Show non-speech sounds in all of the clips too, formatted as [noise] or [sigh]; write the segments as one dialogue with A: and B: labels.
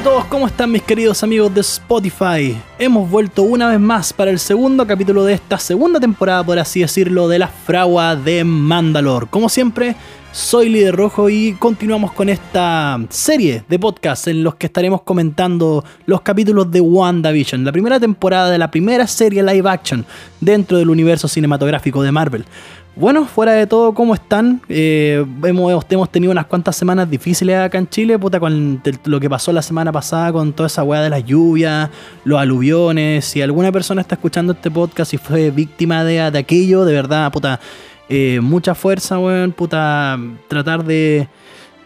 A: a todos, ¿cómo están mis queridos amigos de Spotify? Hemos vuelto una vez más para el segundo capítulo de esta segunda temporada, por así decirlo, de la fragua de Mandalor. Como siempre, soy Líder Rojo y continuamos con esta serie de podcasts en los que estaremos comentando los capítulos de WandaVision, la primera temporada de la primera serie live action dentro del universo cinematográfico de Marvel. Bueno, fuera de todo, ¿cómo están? Eh, hemos, tenido unas cuantas semanas difíciles acá en Chile, puta, con lo que pasó la semana pasada con toda esa weá de las lluvias, los aluviones. Si alguna persona está escuchando este podcast y fue víctima de, de aquello, de verdad, puta, eh, mucha fuerza, weón, puta, tratar de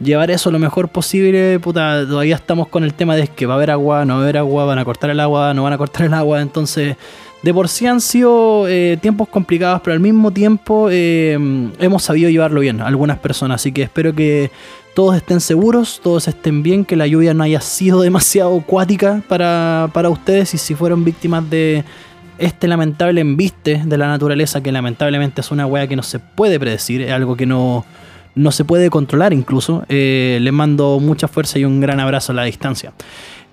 A: llevar eso lo mejor posible, puta, todavía estamos con el tema de que va a haber agua, no va a haber agua, van a cortar el agua, no van a cortar el agua, entonces de por sí han sido eh, tiempos complicados, pero al mismo tiempo eh, hemos sabido llevarlo bien, algunas personas. Así que espero que todos estén seguros, todos estén bien, que la lluvia no haya sido [laughs] demasiado acuática para, para ustedes y si fueron víctimas de este lamentable embiste de la naturaleza, que lamentablemente es una wea que no se puede predecir, es algo que no, no se puede controlar incluso, eh, les mando mucha fuerza y un gran abrazo a la distancia.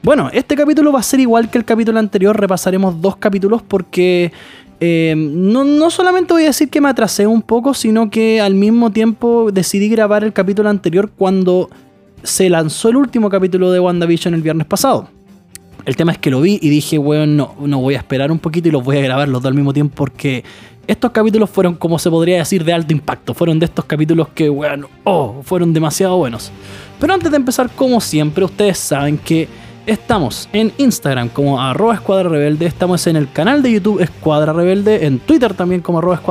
A: Bueno, este capítulo va a ser igual que el capítulo anterior, repasaremos dos capítulos porque eh, no, solamente voy a decir que me atrasé un poco, sino que al mismo tiempo decidí grabar el capítulo anterior cuando se lanzó el último capítulo de WandaVision el viernes pasado. El tema es que lo vi y dije, bueno, no, no voy a esperar un poquito y los voy a grabar los dos al mismo tiempo porque estos capítulos fueron, como se podría decir, de alto impacto. Fueron de estos capítulos que, bueno, oh, fueron demasiado buenos. Pero antes de empezar, como siempre, ustedes saben que Estamos en Instagram como arroba escuadra estamos en el canal de YouTube Escuadra Rebelde, en Twitter también como arroba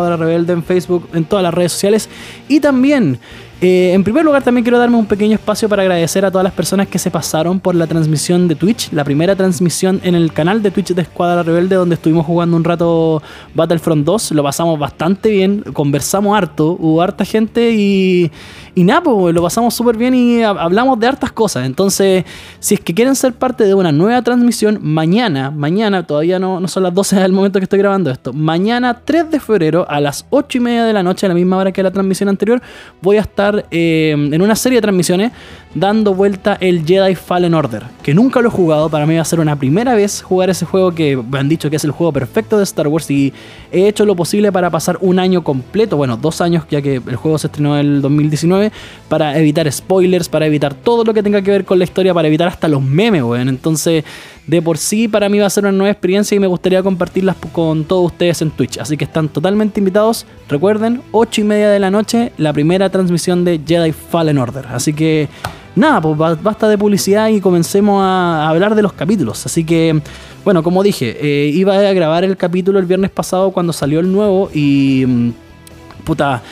A: en Facebook, en todas las redes sociales y también eh, en primer lugar, también quiero darme un pequeño espacio para agradecer a todas las personas que se pasaron por la transmisión de Twitch, la primera transmisión en el canal de Twitch de Escuadra Rebelde, donde estuvimos jugando un rato Battlefront 2. Lo pasamos bastante bien, conversamos harto, hubo harta gente y, y nada, pues lo pasamos súper bien y hablamos de hartas cosas. Entonces, si es que quieren ser parte de una nueva transmisión, mañana, mañana, todavía no, no son las 12 del momento que estoy grabando esto, mañana 3 de febrero a las 8 y media de la noche, a la misma hora que la transmisión anterior, voy a estar eh, en una serie de transmisiones dando vuelta el Jedi Fallen Order, que nunca lo he jugado, para mí va a ser una primera vez jugar ese juego que me han dicho que es el juego perfecto de Star Wars y he hecho lo posible para pasar un año completo, bueno, dos años ya que el juego se estrenó en el 2019, para evitar spoilers, para evitar todo lo que tenga que ver con la historia, para evitar hasta los memes, weón. Entonces, de por sí para mí va a ser una nueva experiencia y me gustaría compartirlas con todos ustedes en Twitch. Así que están totalmente invitados. Recuerden, 8 y media de la noche, la primera transmisión de Jedi Fallen Order. Así que nada, pues basta de publicidad y comencemos a hablar de los capítulos. Así que, bueno, como dije, eh, iba a grabar el capítulo el viernes pasado cuando salió el nuevo y... Mm, puta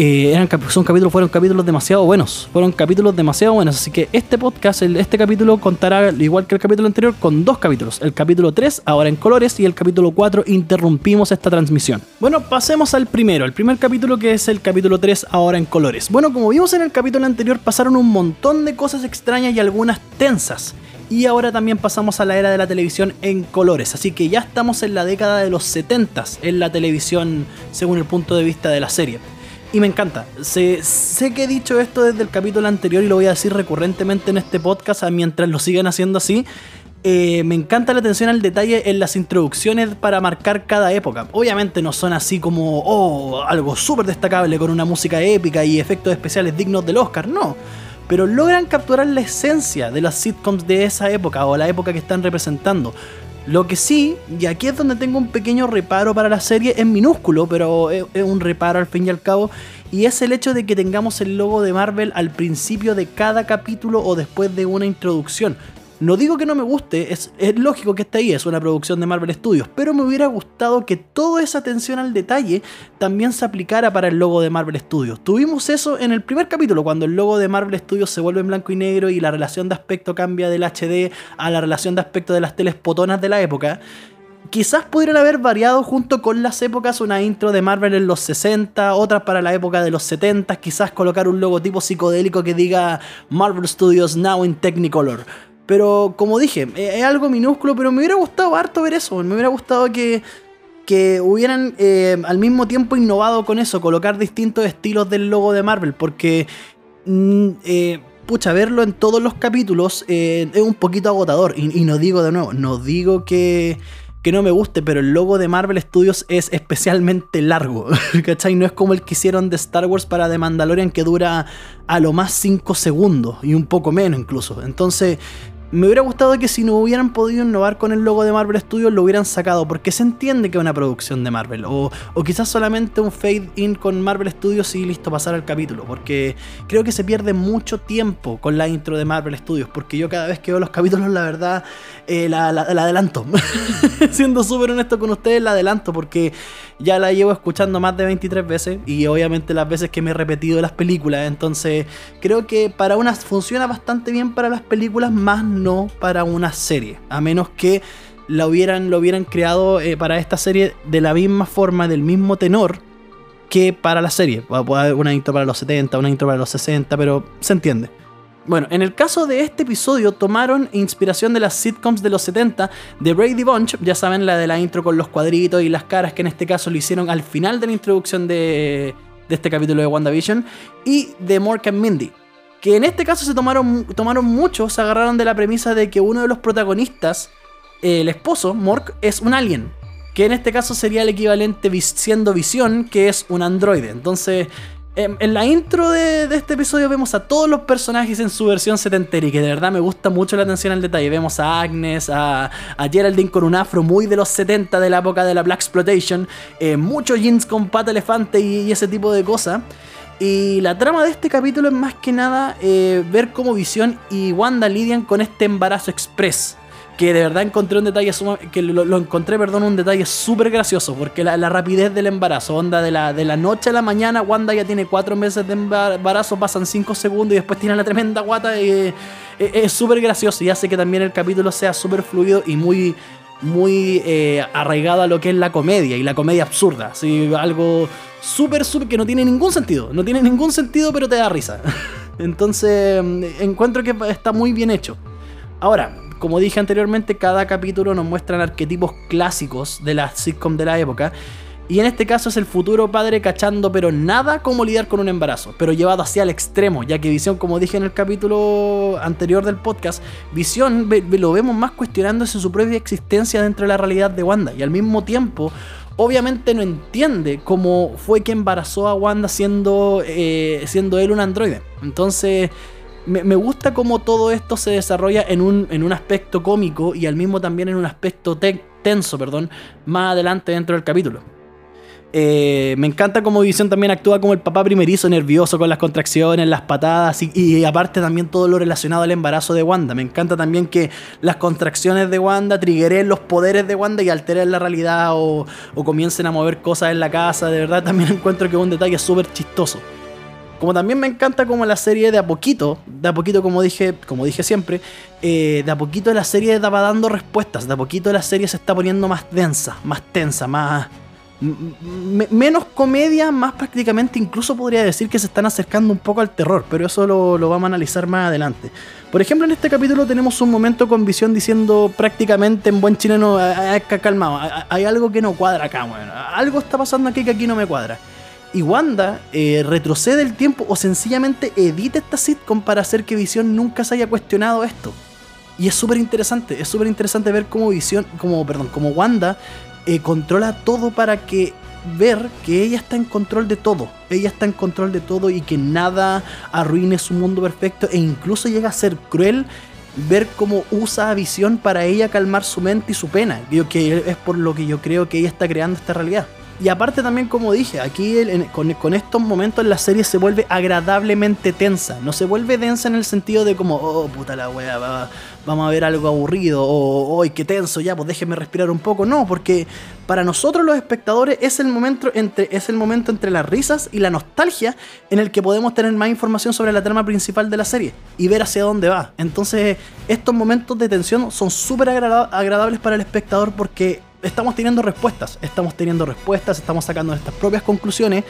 A: eh, eran, son capítulos, fueron capítulos demasiado buenos. Fueron capítulos demasiado buenos. Así que este podcast, este capítulo contará, igual que el capítulo anterior, con dos capítulos. El capítulo 3, ahora en colores, y el capítulo 4, interrumpimos esta transmisión. Bueno, pasemos al primero. El primer capítulo que es el capítulo 3, ahora en colores. Bueno, como vimos en el capítulo anterior, pasaron un montón de cosas extrañas y algunas tensas. Y ahora también pasamos a la era de la televisión en colores. Así que ya estamos en la década de los 70 en la televisión según el punto de vista de la serie. Y me encanta. Sé, sé, que he dicho esto desde el capítulo anterior y lo voy a decir recurrentemente en este podcast mientras lo sigan haciendo así. Eh, me encanta la atención al detalle en las introducciones para marcar cada época. Obviamente no son así como, oh, algo súper destacable con una música épica y efectos especiales dignos del Oscar, no. Pero logran capturar la esencia de las sitcoms de esa época o la época que están representando. Lo que sí, y aquí es donde tengo un pequeño reparo para la serie, es minúsculo, pero es, un reparo al fin y al cabo, y es el hecho de que tengamos el logo de Marvel al principio de cada capítulo o después de una introducción. No digo que no me guste, es, lógico que esté ahí, es una producción de Marvel Studios, pero me hubiera gustado que toda esa atención al detalle también se aplicara para el logo de Marvel Studios. Tuvimos eso en el primer capítulo, cuando el logo de Marvel Studios se vuelve en blanco y negro y la relación de aspecto cambia del HD a la relación de aspecto de las teles potonas de la época. Quizás pudieran haber variado junto con las épocas una intro de Marvel en los 60, otras para la época de los 70, quizás colocar un logotipo psicodélico que diga Marvel Studios Now in Technicolor pero como dije, es algo minúsculo, pero me hubiera gustado harto ver eso. Me hubiera gustado que, que hubieran eh, al mismo tiempo innovado con eso, colocar distintos estilos del logo de Marvel, porque mm, eh, pucha, verlo en todos los capítulos eh, es un poquito agotador. Y, no digo de nuevo, no digo que, que no me guste, pero el logo de Marvel Studios es especialmente largo. [laughs] ¿Cachai? No es como el que hicieron de Star Wars para The Mandalorian que dura a lo más 5 segundos y un poco menos incluso. Entonces, me hubiera gustado que si no hubieran podido innovar con el logo de Marvel Studios lo hubieran sacado, porque se entiende que es una producción de Marvel. O, quizás solamente un fade in con Marvel Studios y listo, pasar al capítulo. Porque creo que se pierde mucho tiempo con la intro de Marvel Studios. Porque yo cada vez que veo los capítulos, la verdad, eh, la, la, adelanto. [laughs] Siendo súper honesto con ustedes, la adelanto. Porque ya la llevo escuchando más de 23 veces. Y obviamente las veces que me he repetido las películas. Entonces, creo que para unas funciona bastante bien para las películas, más no para una serie. A menos que la hubieran, lo hubieran creado eh, para esta serie de la misma forma, del mismo tenor que para la serie. A haber una intro para los 70, una intro para los 60, pero se entiende. Bueno, en el caso de este episodio tomaron inspiración de las sitcoms de los 70 de Brady Bunch, ya saben la de la intro con los cuadritos y las caras que en este caso lo hicieron al final de la introducción de, de este capítulo de WandaVision, y de Mork and Mindy que en este caso se tomaron, tomaron mucho, se agarraron de la premisa de que uno de los protagonistas, el esposo, Mork, es un alien. Que en este caso sería el equivalente siendo Visión, que es un androide. Entonces, en, la intro de, este episodio vemos a todos los personajes en su versión setentera y que de verdad me gusta mucho la atención al detalle. Vemos a Agnes, a, Geraldine con un afro muy de los 70 de la época de la Black Exploitation, eh, muchos jeans con pata elefante y ese tipo de cosas. Y la trama de este capítulo es más que nada eh, ver cómo Visión y Wanda lidian con este embarazo express. Que de verdad encontré un detalle, que lo, encontré, perdón, un detalle súper gracioso, porque la, rapidez del embarazo, onda de la, de la noche a la mañana, Wanda ya tiene cuatro meses de embarazo, pasan cinco segundos y después tiene la tremenda guata, eh, eh, es súper gracioso y hace que también el capítulo sea súper fluido y muy, muy arraigado a lo que es la comedia y la comedia absurda, así, algo súper, súper, que no tiene ningún sentido. No tiene ningún sentido, pero te da risa. [laughs] Entonces, encuentro que está muy bien hecho. Ahora, como dije anteriormente, cada capítulo nos muestran arquetipos clásicos de la sitcom de la época. Y en este caso es el futuro padre cachando, pero nada como lidiar con un embarazo, pero llevado hacia el extremo, ya que Visión, como dije en el capítulo anterior del podcast, Visión lo vemos más cuestionándose su propia existencia dentro de la realidad de Wanda, y al mismo tiempo obviamente no entiende cómo fue que embarazó a Wanda siendo, eh, siendo él un androide. Entonces, me, gusta cómo todo esto se desarrolla en un, en un aspecto cómico y al mismo también en un aspecto tenso, perdón, más adelante dentro del capítulo. Eh, me encanta cómo Visión también actúa como el papá primerizo, nervioso con las contracciones, las patadas y, aparte también todo lo relacionado al embarazo de Wanda. Me encanta también que las contracciones de Wanda triggeren los poderes de Wanda y alteren la realidad o, comiencen a mover cosas en la casa. De verdad también [laughs] encuentro que es un detalle súper chistoso. Como también me encanta como la serie de a poquito, de a poquito como dije, como dije siempre, eh, de a poquito la serie estaba dando respuestas, de a poquito la serie se está poniendo más densa, más tensa, más menos comedia, más prácticamente incluso podría decir que se están acercando un poco al terror, pero eso lo, vamos a analizar más adelante. Por ejemplo, en este capítulo tenemos un momento con visión diciendo prácticamente en buen chileno, calmado, hay algo que no cuadra acá, algo está pasando aquí que aquí no me cuadra. Y Wanda eh, retrocede el tiempo o sencillamente edita esta sitcom para hacer que Visión nunca se haya cuestionado esto. Y es súper interesante, es súper interesante ver cómo Visión, como, perdón, como Wanda eh, controla todo para que ver que ella está en control de todo. Ella está en control de todo y que nada arruine su mundo perfecto e incluso llega a ser cruel ver cómo usa a visión para ella calmar su mente y su pena. que es por lo que yo creo que ella está creando esta realidad. Y aparte también, como dije, aquí con, estos momentos la serie se vuelve agradablemente tensa. No se vuelve densa en el sentido de como, oh puta la wea, vamos a ver algo aburrido, o oh, qué tenso, ya, pues déjeme respirar un poco. No, porque para nosotros los espectadores es el momento entre, es el momento entre las risas y la nostalgia en el que podemos tener más información sobre la trama principal de la serie y ver hacia dónde va. Entonces, estos momentos de tensión son súper agradables para el espectador porque estamos teniendo respuestas, estamos teniendo respuestas, estamos sacando nuestras propias conclusiones,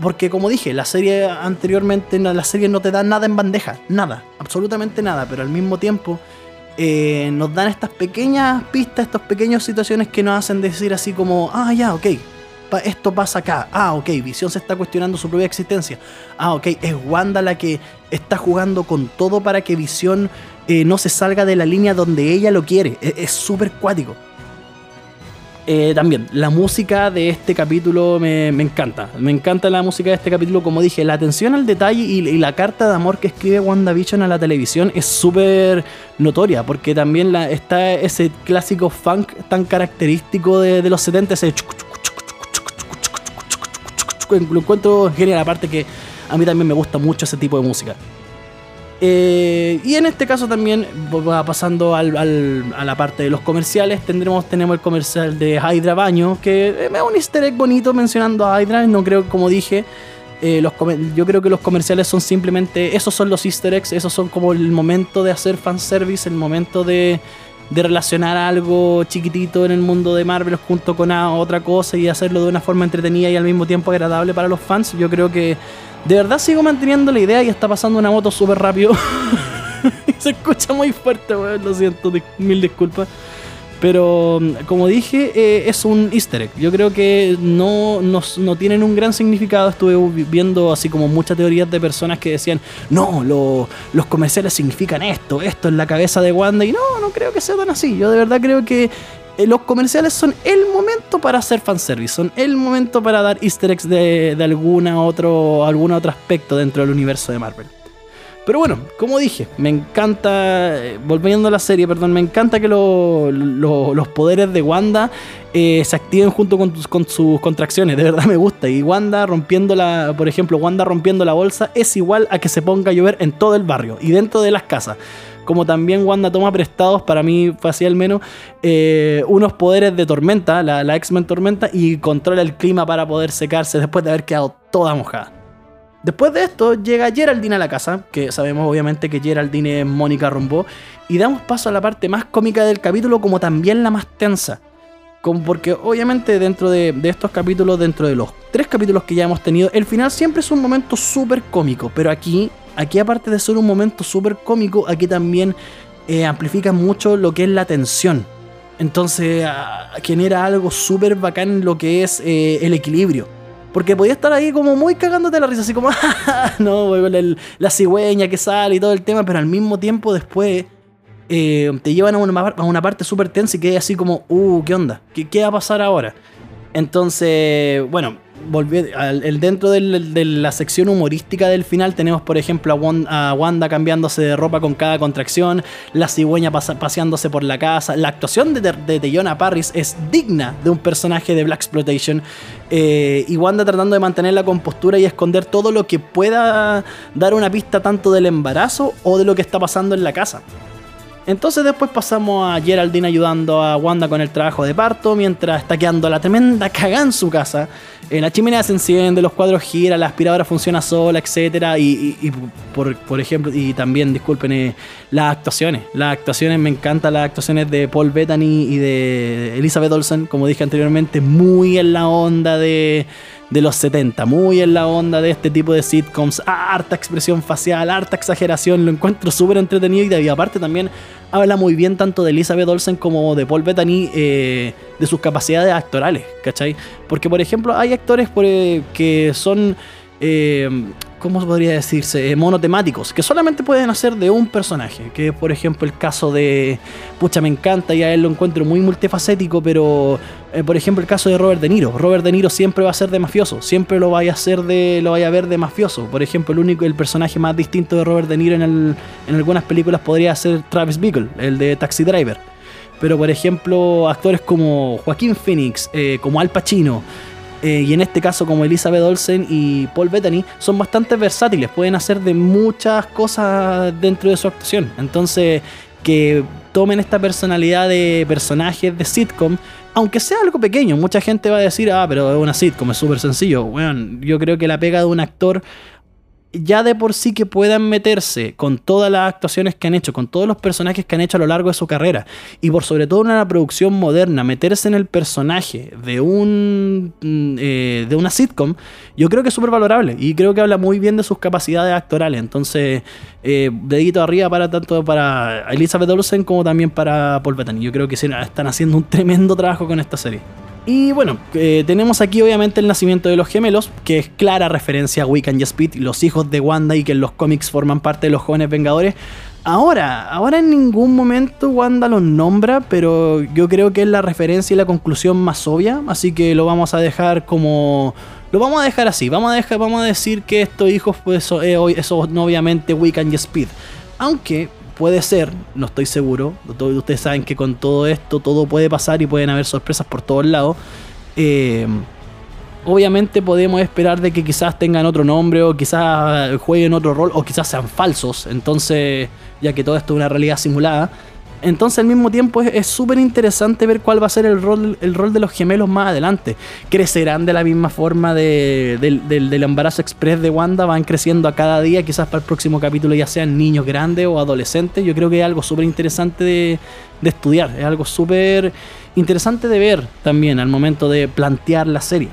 A: porque como dije, la serie anteriormente, la serie no te da nada en bandeja, nada, absolutamente nada, pero al mismo tiempo eh, nos dan estas pequeñas pistas, estas pequeñas situaciones que nos hacen decir así como, ah, ya, ok, esto pasa acá. Ah, ok, Visión se está cuestionando su propia existencia. Ah, ok, es Wanda la que está jugando con todo para que Visión eh, no se salga de la línea donde ella lo quiere. E, es súper cuático. Eh, también, la música de este capítulo me, encanta. Me encanta la música de este capítulo. Como dije, la atención al detalle y, la carta de amor que escribe WandaVision a la televisión es súper notoria. Porque también está ese clásico funk tan característico de, los 70. Ese lo encuentro genial. Aparte que a mí también me gusta mucho ese tipo de música. Eh, y en este caso también, pasando a la parte de los comerciales, tendremos tenemos el comercial de Hydra Baño, que es un easter egg bonito mencionando a Hydra, no creo, como dije, eh, los, yo creo que los comerciales son simplemente, esos son los easter eggs, esos son como el momento de hacer fanservice, el momento de, de relacionar algo chiquitito en el mundo de Marvel junto con otra cosa y hacerlo de una forma entretenida y al mismo tiempo agradable para los fans. Yo creo que de verdad sigo manteniendo la idea y está pasando una moto súper rápido. [laughs] Se escucha muy fuerte, weón. Lo siento, mil disculpas. Pero como dije, eh, es un easter egg. Yo creo que no, no, tienen un gran significado. Estuve viendo así como muchas teorías de personas que decían, no, los comerciales significan esto, esto es la cabeza de Wanda. Y no, no creo que sea tan así. Yo de verdad creo que eh, los comerciales son el momento para hacer fanservice, son el momento para dar easter eggs de, alguna otro, algún otro aspecto dentro del universo de Marvel. Pero bueno, como dije, me encanta, eh, volviendo a la serie, perdón, me encanta que los poderes de Wanda eh, se activen junto con, con, sus contracciones, de verdad me gusta. Y Wanda rompiendo la, por ejemplo, Wanda rompiendo la bolsa es igual a que se ponga a llover en todo el barrio y dentro de las casas como también Wanda toma prestados, para mí fue así al menos, eh, unos poderes de tormenta, la, la X-Men tormenta, y controla el clima para poder secarse después de haber quedado toda mojada. Después de esto llega Geraldine a la casa, que sabemos obviamente que Geraldine es Mónica Rombo, y damos paso a la parte más cómica del capítulo como también la más tensa. Como porque obviamente dentro de, de, estos capítulos, dentro de los tres capítulos que ya hemos tenido, el final siempre es un momento súper cómico, pero aquí aquí aparte de ser un momento súper cómico, aquí también eh, amplifica mucho lo que es la tensión. Entonces ah, genera algo súper bacán en lo que es eh, el equilibrio. Porque podía estar ahí como muy cagándote la risa, así como, [laughs] no, la cigüeña que sale y todo el tema, pero al mismo tiempo después eh, te llevan a una, parte súper tensa y que así como, uh, ¿qué onda? ¿Qué, ¿Qué va a pasar ahora? Entonces, bueno, el, dentro de la sección humorística del final tenemos, por ejemplo, a Wanda, cambiándose de ropa con cada contracción, la cigüeña paseándose por la casa. La actuación de, de, Parris es digna de un personaje de Black Exploitation. Eh, y Wanda tratando de mantener la compostura y esconder todo lo que pueda dar una pista tanto del embarazo o de lo que está pasando en la casa. Entonces después pasamos a Geraldine ayudando a Wanda con el trabajo de parto, mientras está quedando la tremenda cagada en su casa. Eh, la chimenea se enciende, los cuadros giran, la aspiradora funciona sola, etc. Y, por, ejemplo, y también, disculpen, eh, las actuaciones. Las actuaciones, me encantan las actuaciones de Paul Bettany y de Elizabeth Olsen, como dije anteriormente, muy en la onda de de los 70, muy en la onda de este tipo de sitcoms, harta expresión facial, harta exageración, lo encuentro súper entretenido y aparte también habla muy bien tanto de Elizabeth Olsen como de Paul Bettany eh, de sus capacidades actorales, ¿cachai? Porque por ejemplo hay actores eh, que son... Eh, ¿cómo podría decirse? Eh, monotemáticos, que solamente pueden hacer de un personaje. Que por ejemplo el caso de. Pucha, me encanta y a él lo encuentro muy multifacético, pero eh, por ejemplo el caso de Robert De Niro. Robert De Niro siempre va a ser de mafioso, siempre lo vaya a hacer de. lo vaya a ver de mafioso. Por ejemplo, el único, el personaje más distinto de Robert De Niro en, en algunas películas podría ser Travis Bickle, el de Taxi Driver. Pero por ejemplo, actores como Joaquín Phoenix, eh, como Al Pacino, eh, y en este caso como Elizabeth Olsen y Paul Bettany son bastante versátiles, pueden hacer de muchas cosas dentro de su actuación. Entonces, que tomen esta personalidad de personajes de sitcom, aunque sea algo pequeño, mucha gente va a decir, ah, pero es una sitcom, es súper sencillo. Bueno, yo creo que la pega de un actor ya de por sí que puedan meterse con todas las actuaciones que han hecho, con todos los personajes que han hecho a lo largo de su carrera, y por sobre todo en una producción moderna, meterse en el personaje de un mm, eh, de una sitcom, yo creo que es súper valorable y creo que habla muy bien de sus capacidades actorales. Entonces, eh, dedito arriba para tanto para Elizabeth Olsen como también para Paul Bettany. Yo creo que están haciendo un tremendo trabajo con esta serie. Y bueno, eh, tenemos aquí obviamente el nacimiento de los gemelos, que es clara referencia a Wiccan y Speed, los hijos de Wanda y que en los cómics forman parte de los jóvenes Vengadores. Ahora, ahora en ningún momento Wanda los nombra, pero yo creo que es la referencia y la conclusión más obvia, así que lo vamos a dejar como... Lo vamos a dejar así, vamos a, dejar, vamos a decir que estos hijos pues, eh, obviamente Wiccan y Speed. Aunque puede ser, no estoy seguro, ustedes saben que con todo esto todo puede pasar y pueden haber sorpresas por todos lados. Eh, obviamente podemos esperar de que quizás tengan otro nombre o quizás jueguen otro rol o quizás sean falsos, entonces ya que todo esto es una realidad simulada. Entonces al mismo tiempo es súper interesante ver cuál va a ser el rol, el rol de los gemelos más adelante. ¿Crecerán de la misma forma del, embarazo express de Wanda? ¿Van creciendo a cada día? Quizás para el próximo capítulo ya sean niños grandes o adolescentes. Yo creo que es algo súper interesante de, de estudiar. Es algo súper interesante de ver también al momento de plantear la serie.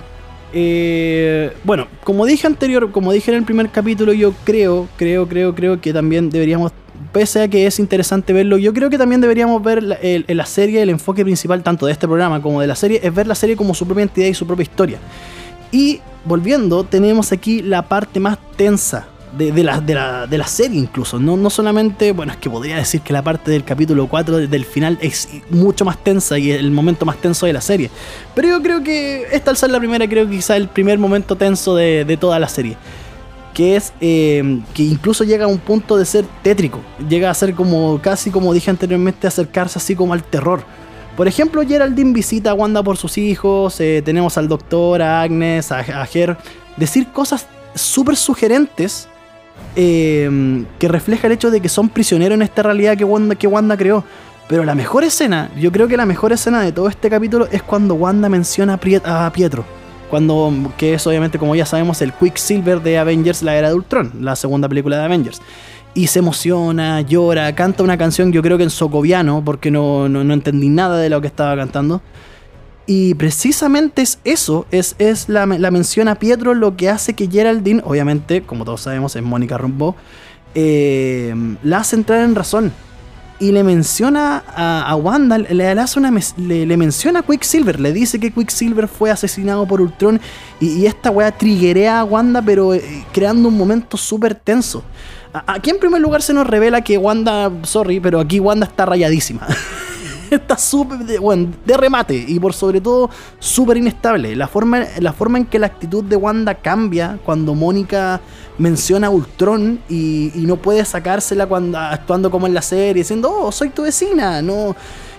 A: Eh, bueno, como dije anterior, como dije en el primer capítulo, yo creo, creo, creo, creo que también deberíamos, pese a que es interesante verlo, yo creo que también deberíamos ver la, la serie, el enfoque principal tanto de este programa como de la serie, es ver la serie como su propia entidad y su propia historia. Y volviendo, tenemos aquí la parte más tensa de, la, de, la, serie incluso. No, no solamente, bueno, es que podría decir que la parte del capítulo 4 del final es mucho más tensa y el momento más tenso de la serie. Pero yo creo que esta al ser la primera, creo que quizá el primer momento tenso de, toda la serie. Que es eh, que incluso llega a un punto de ser tétrico. Llega a ser como, casi como dije anteriormente, acercarse así como al terror. Por ejemplo, Geraldine visita a Wanda por sus hijos, eh, tenemos al doctor, a Agnes, a, a Ger, decir cosas súper sugerentes Em, que refleja el hecho de que son prisioneros en esta realidad que Wanda, que Wanda creó. Pero la mejor escena, yo creo que la mejor escena de todo este capítulo es cuando Wanda menciona a Pietro. Cuando, que es obviamente, como ya sabemos, el Quicksilver de Avengers, la era de Ultron, la segunda película de Avengers. Y se emociona, llora, canta una canción, yo creo que en socoviano, porque no, no entendí nada de lo que estaba cantando. Y precisamente es eso, es, es la, mención a Pietro lo que hace que Geraldine, obviamente, como todos sabemos, es Mónica Rambeau, eh, la hace entrar en razón. Y le menciona a, Wanda, le, hace una, le, menciona a Quicksilver, le dice que Quicksilver fue asesinado por Ultron y, esta weá triguea a Wanda, pero eh, creando un momento súper tenso. Aquí en primer lugar se nos revela que Wanda, sorry, pero aquí Wanda está rayadísima. [laughs] está súper de, de remate y por sobre todo súper inestable. La forma, la forma en que la actitud de Wanda cambia cuando Mónica menciona a Ultron y, no puede sacársela cuando actuando como en la serie, diciendo, oh, soy tu vecina, no.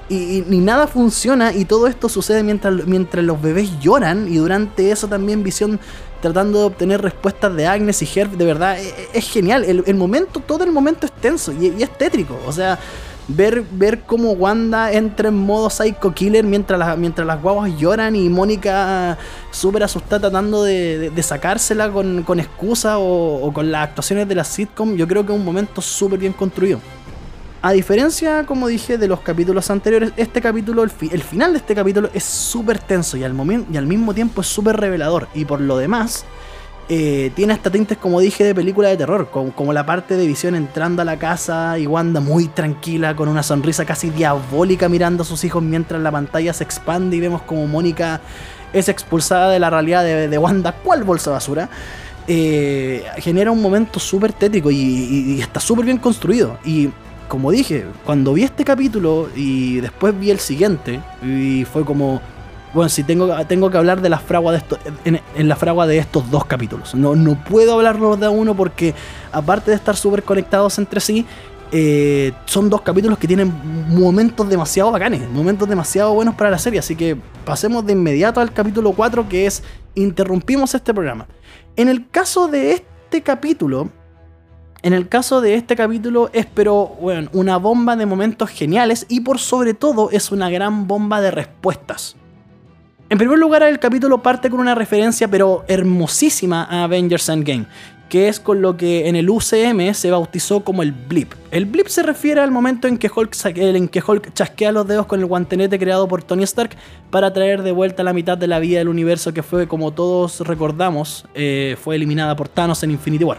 A: Y, ni nada funciona y todo esto sucede mientras, mientras los bebés lloran y durante eso también Visión tratando de obtener respuestas de Agnes y Herb, de verdad, e, e, es, genial. El, momento, todo el momento es tenso y es tétrico. O sea, ver, ver cómo Wanda entra en modo psycho killer mientras, mientras las guaguas lloran y Mónica súper asustada tratando de, sacársela con, con excusa o, con las actuaciones de la sitcom, yo creo que es un momento súper bien construido. A diferencia, como dije, de los capítulos anteriores, este capítulo, el, el final de este capítulo es súper tenso y al, y al mismo tiempo es súper revelador. Y por lo demás, eh, tiene hasta tintes, como dije, de película de terror, como, la parte de Visión entrando a la casa y Wanda muy tranquila, con una sonrisa casi diabólica mirando a sus hijos mientras la pantalla se expande y vemos como Mónica es expulsada de la realidad de, Wanda, ¿cuál bolsa basura? Eh, genera un momento súper tétrico y, está súper bien construido. Y como dije, cuando vi este capítulo y después vi el siguiente, y fue como bueno, si tengo, tengo que hablar de la fragua de esto, en, la fragua de estos dos capítulos. No, no puedo hablarlos de uno porque, aparte de estar súper conectados entre sí, eh, son dos capítulos que tienen momentos demasiado bacanes, momentos demasiado buenos para la serie. Así que pasemos de inmediato al capítulo 4, que es Interrumpimos este programa. En el caso de este capítulo, en el caso de este capítulo es pero bueno, una bomba de momentos geniales y por sobre todo es una gran bomba de respuestas. En primer lugar, el capítulo parte con una referencia, pero hermosísima, a Avengers Endgame, que es con lo que en el UCM se bautizó como el blip. El blip se refiere al momento en que Hulk, en que Hulk chasquea los dedos con el guantenete creado por Tony Stark para traer de vuelta la mitad de la vida del universo que fue, como todos recordamos, eh, fue eliminada por Thanos en Infinity War.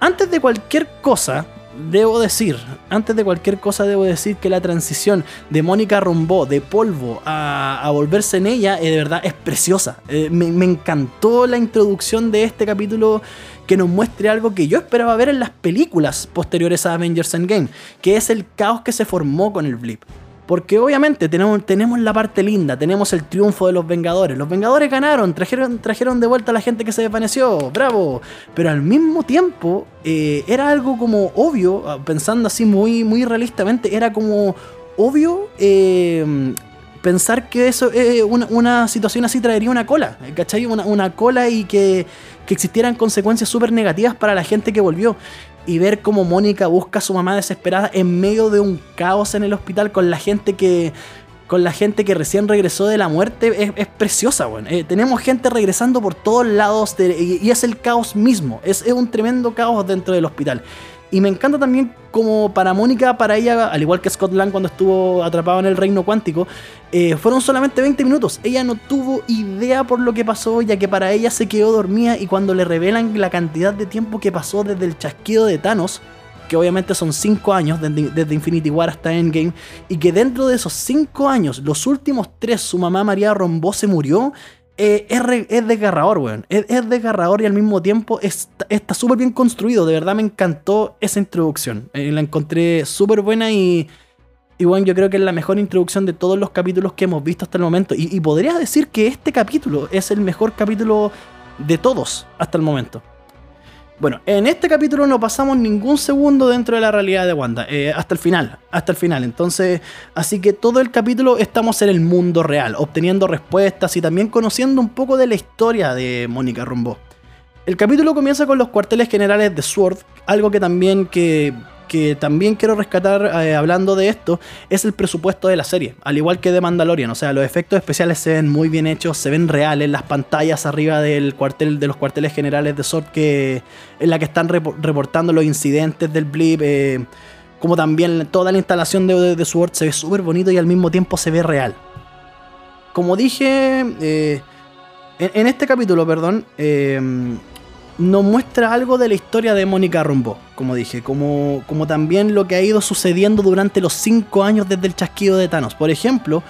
A: Antes de cualquier cosa, debo decir, antes de cualquier cosa debo decir que la transición de Mónica Rombó de polvo a, volverse en ella, eh, de verdad es preciosa. Eh, me, encantó la introducción de este capítulo que nos muestre algo que yo esperaba ver en las películas posteriores a Avengers Endgame, que es el caos que se formó con el blip. Porque obviamente tenemos, tenemos la parte linda, tenemos el triunfo de los Vengadores. Los Vengadores ganaron, trajeron, trajeron de vuelta a la gente que se desvaneció, bravo. Pero al mismo tiempo eh, era algo como obvio, ah, pensando así muy, muy realistamente, era como obvio eh, pensar que eso eh, una, situación así traería una cola, ¿cachai? Una, una cola y que, que existieran consecuencias súper negativas para la gente que volvió y ver cómo Mónica busca a su mamá desesperada en medio de un caos en el hospital con la gente que con la gente que recién regresó de la muerte es, preciosa, bueno. Eh, tenemos gente regresando por todos lados y, es el caos mismo. Es, es, un tremendo caos dentro del hospital. Y me encanta también como para Mónica, para ella, al igual que Scott Lang cuando estuvo atrapado en el reino cuántico, eh, fueron solamente 20 minutos. Ella no tuvo idea por lo que pasó, ya que para ella se quedó dormida y cuando le revelan la cantidad de tiempo que pasó desde el chasquido de Thanos, que obviamente son 5 años desde, Infinity War hasta Endgame, y que dentro de esos 5 años, los últimos 3, su mamá María Rombó se murió, eh, es, desgarrador, weón. Es, desgarrador y al mismo tiempo está súper bien construido. De verdad me encantó esa introducción. Eh, la encontré súper buena y, y bueno, yo creo que es la mejor introducción de todos los capítulos que hemos visto hasta el momento. Y, y podría decir que este capítulo es el mejor capítulo de todos hasta el momento. Bueno, en este capítulo no pasamos ningún segundo dentro de la realidad de Wanda, eh, hasta el final, hasta el final. Entonces, así que todo el capítulo estamos en el mundo real, obteniendo respuestas y también conociendo un poco de la historia de Mónica Rumbo. El capítulo comienza con los cuarteles generales de Sword, algo que también que que también quiero rescatar eh, hablando de esto es el presupuesto de la serie, al igual que de Mandalorian, o sea, los efectos especiales se ven muy bien hechos, se ven reales, las pantallas arriba del cuartel de los cuarteles generales de Sword que en la que están reportando los incidentes del blip eh, como también toda la instalación de, Sword se ve súper bonito y al mismo tiempo se ve real. Como dije eh, en, este capítulo, perdón, nos muestra algo de la historia de Mónica Rumbo, como dije, como, como también lo que ha ido sucediendo durante los cinco años desde el chasquido de Thanos. Por ejemplo,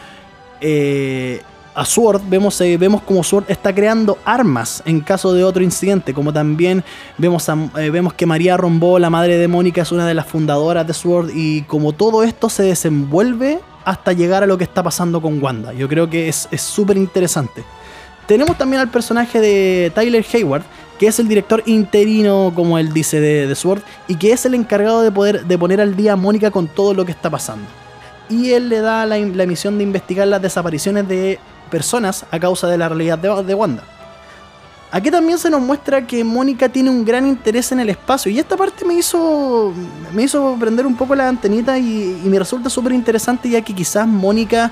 A: eh, a Sword vemos, eh, vemos como Sword está creando armas en caso de otro incidente, como también vemos, eh, vemos que María Rombo, la madre de Mónica, es una de las fundadoras de Sword y como todo esto se desenvuelve hasta llegar a lo que está pasando con Wanda. Yo creo que es súper interesante. Tenemos también al personaje de Tyler Hayward, que es el director interino, como él dice, de, Sword, y que es el encargado de poder de poner al día a Mónica con todo lo que está pasando. Y él le da la, misión de investigar las desapariciones de personas a causa de la realidad de, Wanda. Aquí también se nos muestra que Mónica tiene un gran interés en el espacio y esta parte me hizo me hizo prender un poco la antenita y, y me resulta súper interesante ya que quizás Mónica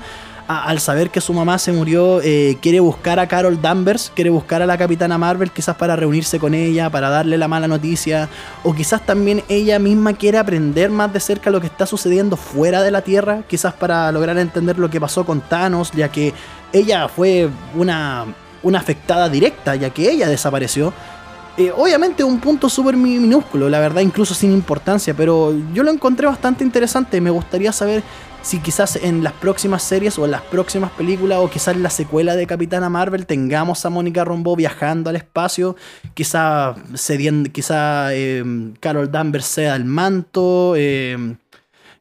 A: al saber que su mamá se murió, eh, quiere buscar a Carol Danvers, quiere buscar a la Capitana Marvel quizás para reunirse con ella, para darle la mala noticia, o quizás también ella misma quiere aprender más de cerca lo que está sucediendo fuera de la Tierra, quizás para lograr entender lo que pasó con Thanos, ya que ella fue una, una afectada directa, ya que ella desapareció. Eh, obviamente un punto súper minúsculo, la verdad, incluso sin importancia, pero yo lo encontré bastante interesante. Me gustaría saber si quizás en las próximas series o en las próximas películas o quizás en la secuela de Capitana Marvel tengamos a Mónica Rombo viajando al espacio, quizá cediendo, quizá eh, Carol Danvers sea el manto. Eh,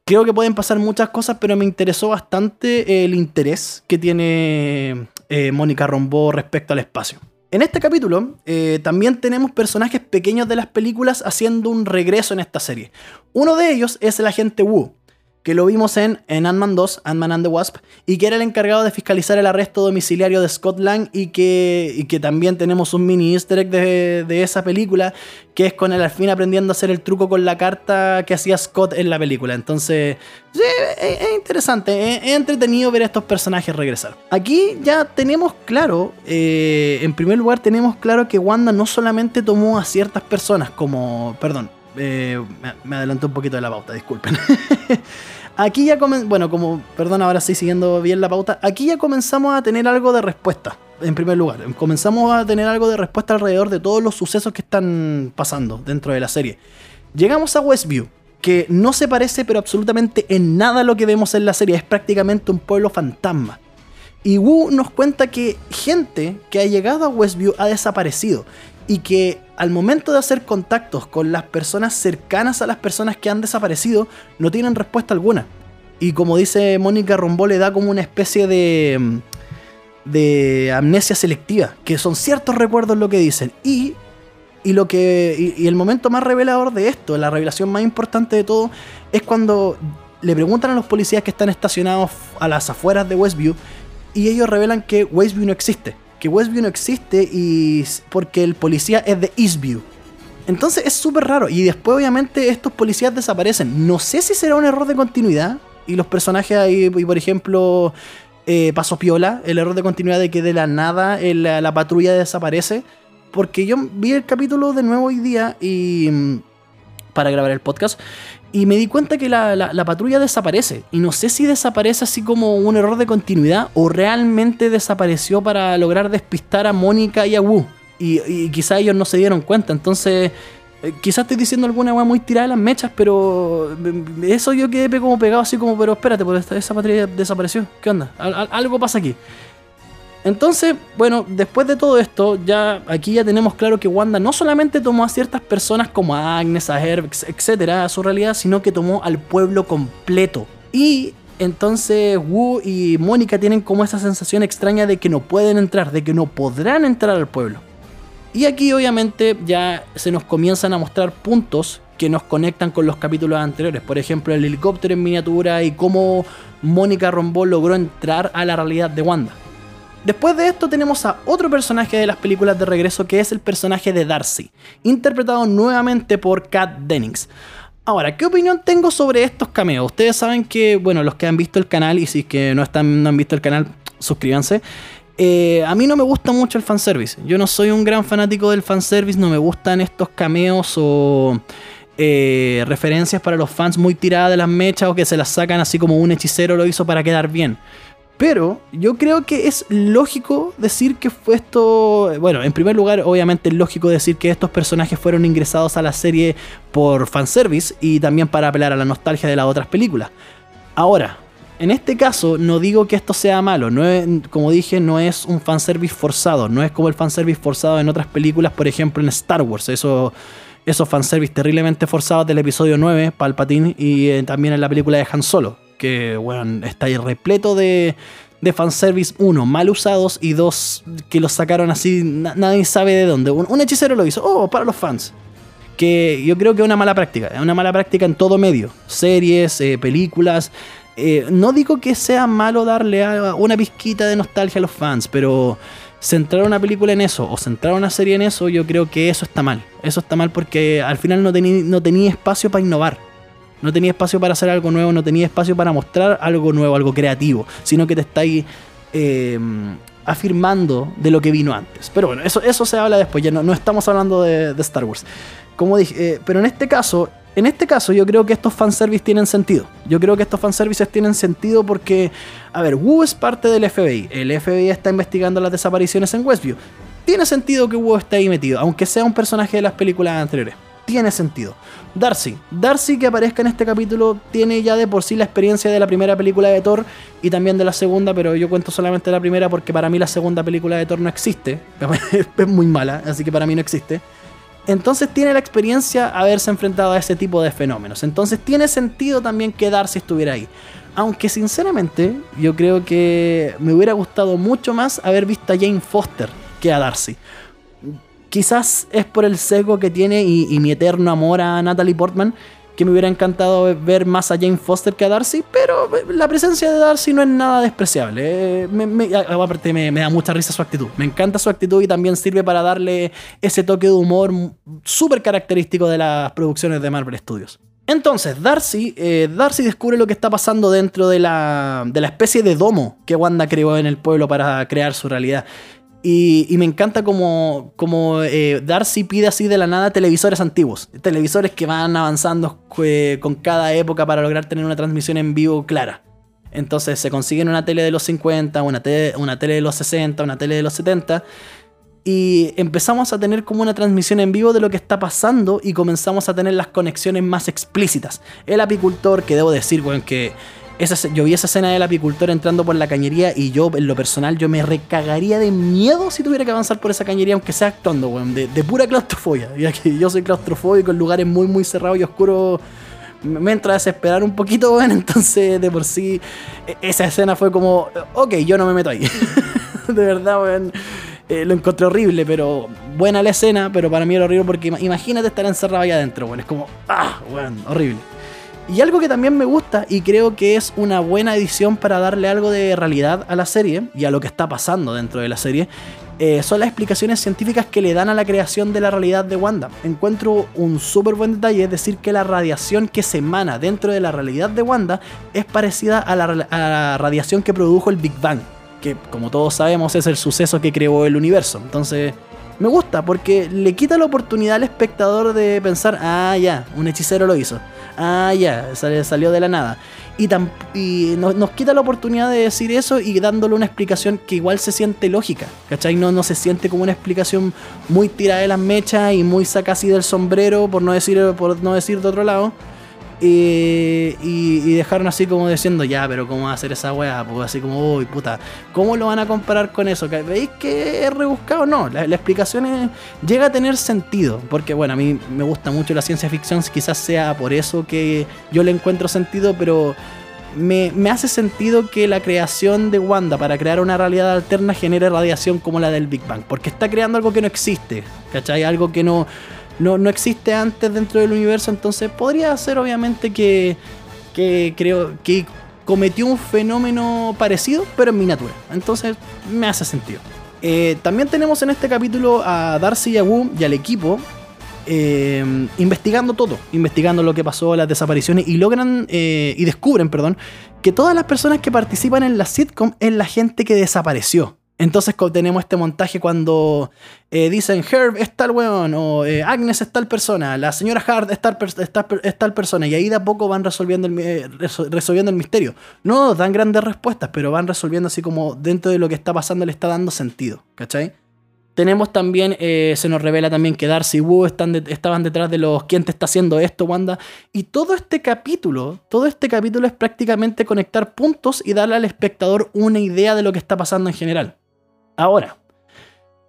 A: creo que pueden pasar muchas cosas, pero me interesó bastante el interés que tiene eh, Mónica Rombo respecto al espacio. En este capítulo también tenemos personajes pequeños de las películas haciendo un regreso en esta serie. Uno de ellos es el agente Wu, que lo vimos en, en Ant-Man 2, Ant-Man and the Wasp, y que era el encargado de fiscalizar el arresto domiciliario de Scott Lang y que, y que también tenemos un mini easter egg de, esa película, que es con el al fin aprendiendo a hacer el truco con la carta que hacía Scott en la película. Entonces, sí, es, interesante, es, entretenido ver a estos personajes regresar. Aquí ya tenemos claro, eh, en primer lugar tenemos claro que Wanda no solamente tomó a ciertas personas como, perdón, eh, me adelanté un poquito de la pauta, disculpen. [laughs] Aquí ya comenzamos, bueno, como, perdón, ahora sí siguiendo bien la pauta, aquí ya comenzamos a tener algo de respuesta, en primer lugar. Comenzamos a tener algo de respuesta alrededor de todos los sucesos que están pasando dentro de la serie. Llegamos a Westview, que no se parece pero absolutamente en nada a lo que vemos en la serie, es prácticamente un pueblo fantasma. Y Wu nos cuenta que gente que ha llegado a Westview ha desaparecido y que al momento de hacer contactos con las personas cercanas a las personas que han desaparecido no tienen respuesta alguna. Y como dice Mónica Rombó, le da como una especie de, de amnesia selectiva, que son ciertos recuerdos lo que dicen. Y, y lo que, y, el momento más revelador de esto, la revelación más importante de todo, es cuando le preguntan a los policías que están estacionados a las afueras de Westview y ellos revelan que Westview no existe. Que Westview no existe y porque el policía es de Eastview. Entonces es súper raro. Y después obviamente estos policías desaparecen. No sé si será un error de continuidad y los personajes ahí, y por ejemplo, eh, Paso Piola, el error de continuidad de que de la nada la, patrulla desaparece. Porque yo vi el capítulo de nuevo hoy día y mm, para grabar el podcast y me di cuenta que la, patrulla desaparece. Y no sé si desaparece así como un error de continuidad o realmente desapareció para lograr despistar a Mónica y a Wu. Y, quizá ellos no se dieron cuenta. Entonces eh, quizás estoy diciendo alguna weá muy tirada de las mechas, pero eh, eso yo quedé como pegado así como, pero espérate, pues esa batería desapareció. ¿Qué onda? algo pasa aquí. Entonces, bueno, después de todo esto, ya aquí ya tenemos claro que Wanda no solamente tomó a ciertas personas como a Agnes, a Herb, etcétera, a su realidad, sino que tomó al pueblo completo. Y entonces Wu y Mónica tienen como esa sensación extraña de que no pueden entrar, de que no podrán entrar al pueblo. Y aquí obviamente ya se nos comienzan a mostrar puntos que nos conectan con los capítulos anteriores. Por ejemplo, el helicóptero en miniatura y cómo Mónica Rombó logró entrar a la realidad de Wanda. Después de esto tenemos a otro personaje de las películas de regreso que es el personaje de Darcy, interpretado nuevamente por Kat Dennings. Ahora, ¿qué opinión tengo sobre estos cameos? Ustedes saben que, bueno, los que han visto el canal y si es que no, están, no han visto el canal, suscríbanse. Eh, a mí no me gusta mucho el fanservice. Yo no soy un gran fanático del fanservice, no me gustan estos cameos o eh, referencias para los fans muy tiradas de las mechas o que se las sacan así como un hechicero lo hizo para quedar bien. Pero yo creo que es lógico decir que fue esto. Bueno, en primer lugar, obviamente es lógico decir que estos personajes fueron ingresados a la serie por fanservice y también para apelar a la nostalgia de las otras películas. Ahora, en este caso, no digo que esto sea malo, no como dije, no es un fanservice forzado, no es como el fanservice forzado en otras películas, por ejemplo en Star Wars, eso, esos fanservice terriblemente forzados del episodio 9, Palpatine, y eh, también en la película de Han Solo, que bueno, está ahí repleto de, de fanservice, uno, mal usados, y dos, que los sacaron así, nadie sabe de dónde. Un, hechicero lo hizo, oh, para los fans que yo creo que es una mala práctica, es una mala práctica en todo medio, series, eh, películas, eh, no digo que sea malo darle una pizquita de nostalgia a los fans, pero centrar una película en eso o centrar una serie en eso, yo creo que eso está mal. Eso está mal porque al final no tenía no tenía espacio para innovar. No tenía espacio para hacer algo nuevo, no tenía espacio para mostrar algo nuevo, algo creativo, sino que te estáis eh, afirmando de lo que vino antes. Pero bueno, eso, eso se habla después, ya no, estamos hablando de, Star Wars. Como dije, eh, pero en este caso, en este caso yo creo que estos fanservices tienen sentido. Yo creo que estos fanservices tienen sentido porque, a ver, Wu es parte del FBI. El FBI está investigando las desapariciones en Westview. Tiene sentido que Wu esté ahí metido, aunque sea un personaje de las películas anteriores. Tiene sentido. Darcy. Darcy que aparezca en este capítulo tiene ya de por sí la experiencia de la primera película de Thor y también de la segunda, pero yo cuento solamente la primera porque para mí la segunda película de Thor no existe. [laughs] es muy mala, así que para mí no existe entonces tiene la experiencia haberse enfrentado a ese tipo de fenómenos. Entonces tiene sentido también que Darcy estuviera ahí. Aunque sinceramente yo creo que me hubiera gustado mucho más haber visto a Jane Foster que a Darcy. Quizás es por el sesgo que tiene y, mi eterno amor a Natalie Portman que me hubiera encantado ver más a Jane Foster que a Darcy, pero la presencia de Darcy no es nada despreciable. Eh, me, me, da mucha risa su actitud. Me encanta su actitud y también sirve para darle ese toque de humor súper característico de las producciones de Marvel Studios. Entonces, Darcy, eh, Darcy descubre lo que está pasando dentro de la, de la especie de domo que Wanda creó en el pueblo para crear su realidad. Y, me encanta como, como eh, Darcy pide así de la nada televisores antiguos. Televisores que van avanzando eh, con cada época para lograr tener una transmisión en vivo clara. Entonces se consiguen una tele de los 50, una tele, una tele de los 60, una tele de los 70. y empezamos a tener como una transmisión en vivo de lo que está pasando y comenzamos a tener las conexiones más explícitas. El apicultor, que debo decir, weón, que esa, yo vi esa escena del apicultor entrando por la cañería y yo, en lo personal, yo me recagaría de miedo si tuviera que avanzar por esa cañería, aunque sea actuando, weón, de, pura claustrofobia. [laughs] Ya que yo soy claustrofóbico en lugares muy, muy cerrados y oscuros me entra a desesperar un poquito, [laughs] weón. Entonces, de por sí, e, esa escena fue como, ok, yo no me meto ahí. [laughs] de verdad, weón. Eh, lo encontré horrible, pero buena la escena, pero para mí era horrible porque imagínate estar encerrado ahí adentro, weón. Es como, ah, weón, horrible. Y algo que también me gusta y creo que es una buena edición para darle algo de realidad a la serie y a lo que está pasando dentro de la serie, eh, son las explicaciones científicas que le dan a la creación de la realidad de Wanda. Encuentro un súper buen detalle, es decir, que la radiación que se emana dentro de la realidad de Wanda es parecida a la, a la radiación que produjo el Big Bang, que como todos sabemos es el suceso que creó el universo. Entonces, me gusta porque le quita la oportunidad al espectador de pensar, ah, ya, un hechicero lo hizo ah, ya, salió de la nada. Y, y nos, quita la oportunidad de decir eso y dándole una explicación que igual se siente lógica, ¿cachai? No, no se siente como una explicación muy tirada de las mechas y muy saca así del sombrero, por no decir, por no decir de otro lado y, y, dejaron así como diciendo, ya, pero ¿cómo va a hacer esa weá? Pues así como, uy, puta, ¿cómo lo van a comparar con eso? ¿Veis que es rebuscado? No, la, explicación llega a tener sentido, porque bueno, a mí me gusta mucho la ciencia ficción, quizás sea por eso que yo le encuentro sentido, pero me, me hace sentido que la creación de Wanda para crear una realidad alterna genere radiación como la del Big Bang, porque está creando algo que no existe, ¿cachai? Algo que no no, no existe antes dentro del universo, entonces podría ser obviamente que, que creo que cometió un fenómeno parecido, pero en miniatura. Entonces me hace sentido. Eh, también tenemos en este capítulo a Darcy y a Wu y al equipo eh, investigando todo, investigando lo que pasó, las desapariciones y logran eh, y descubren, perdón, que todas las personas que participan en la sitcom es la gente que desapareció. Entonces tenemos este montaje cuando eh, dicen Herb es tal weón, o eh, Agnes es tal persona, la señora Hart es tal, persona, y ahí de a poco van resolviendo el, eh, resolviendo el misterio. No dan grandes respuestas, pero van resolviendo así como dentro de lo que está pasando le está dando sentido, ¿cachai? Tenemos también, se nos revela también que Darcy y Wu están estaban detrás de los ¿quién te está haciendo esto, Wanda? Y todo este capítulo, todo este capítulo es prácticamente conectar puntos y darle al espectador una idea de lo que está pasando en general. Ahora,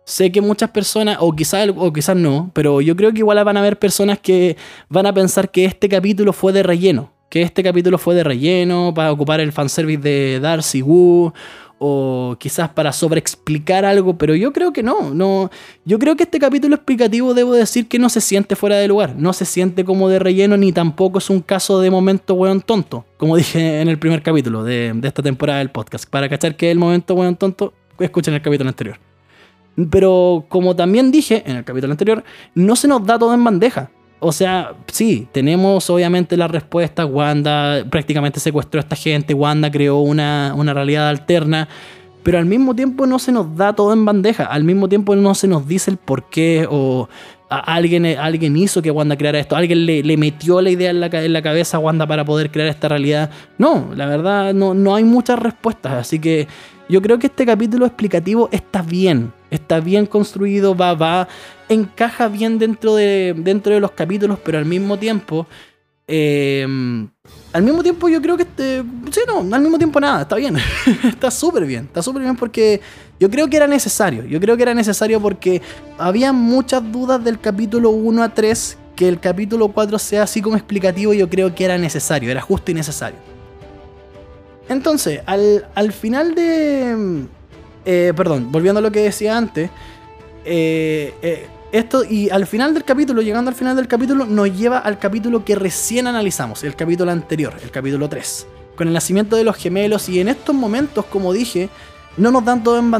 A: sé que muchas personas, o quizás o quizás no, pero yo creo que igual van a haber personas que van a pensar que este capítulo fue de relleno. Que este capítulo fue de relleno para ocupar el fanservice de Darcy Wu o quizás para sobreexplicar algo, pero yo creo que no, no, yo creo que este capítulo explicativo debo decir que no se siente fuera de lugar, no se siente como de relleno ni tampoco es un caso de momento weón tonto, como [laughs] dije en el primer capítulo de, esta temporada del podcast, para cachar que el momento weón tonto escuchen el capítulo anterior. Pero como también dije en el capítulo anterior, no se nos da todo en bandeja. O sea, sí, tenemos obviamente la respuesta. Wanda prácticamente secuestró a esta gente. Wanda creó una, una realidad alterna. Pero al mismo tiempo no se nos da todo en bandeja. Al mismo tiempo no se nos dice el por qué o alguien, alguien hizo que Wanda creara esto, alguien le, metió la idea en la, cabeza a Wanda para poder crear esta realidad. No, la verdad no, no hay muchas respuestas, así que yo creo que este capítulo explicativo está bien, está bien construido, va, va, encaja bien dentro de, dentro de los capítulos, pero al mismo tiempo, em, al mismo tiempo yo creo que este, sí, no, al mismo tiempo nada, está bien, [laughs] está súper bien, está súper bien porque yo creo que era necesario, yo creo que era necesario porque había muchas dudas del capítulo 1 a 3 que el capítulo 4 sea así como explicativo, yo creo que era necesario, era justo y necesario. Entonces, al, final de... Eh, perdón, volviendo a lo que decía antes, eh, eh, esto y al final del capítulo, llegando al final del capítulo, nos lleva al capítulo que recién analizamos, el capítulo anterior, el capítulo 3, con el nacimiento de los gemelos y en estos momentos, como dije, no nos, dan todo en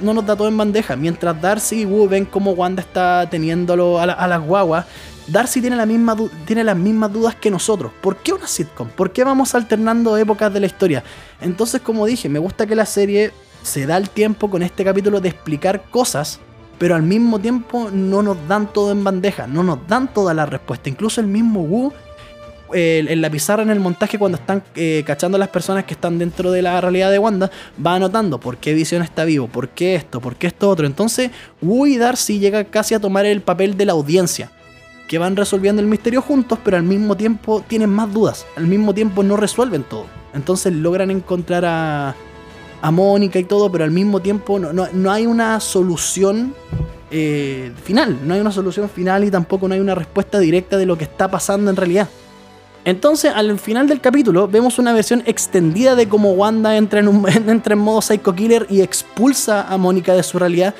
A: no nos da todo en bandeja, mientras Darcy y Wu ven cómo Wanda está teniéndolo a, a las guaguas Darcy tiene, la misma tiene las mismas dudas que nosotros. ¿Por qué una sitcom? ¿Por qué vamos alternando épocas de la historia? Entonces, como dije, me gusta que la serie se da el tiempo con este capítulo de explicar cosas, pero al mismo tiempo no nos dan todo en bandeja, no nos dan toda la respuesta. Incluso el mismo Wu en la pizarra en el montaje cuando están eh, cachando a las personas que están dentro de la realidad de Wanda, va anotando por qué Visión está vivo, por qué esto, por qué esto otro. Entonces, Wu y Darcy llega casi a tomar el papel de la audiencia que van resolviendo el misterio juntos, pero al mismo tiempo tienen más dudas, al mismo tiempo no resuelven todo. Entonces logran encontrar a, a Mónica y todo, pero al mismo tiempo no, hay una solución eh, final, no hay una solución final y tampoco no hay una respuesta directa de lo que está pasando en realidad. Entonces, al final del capítulo, vemos una versión extendida de cómo Wanda entra en, un, [laughs] entra en modo Psycho Killer y expulsa a Mónica de su realidad.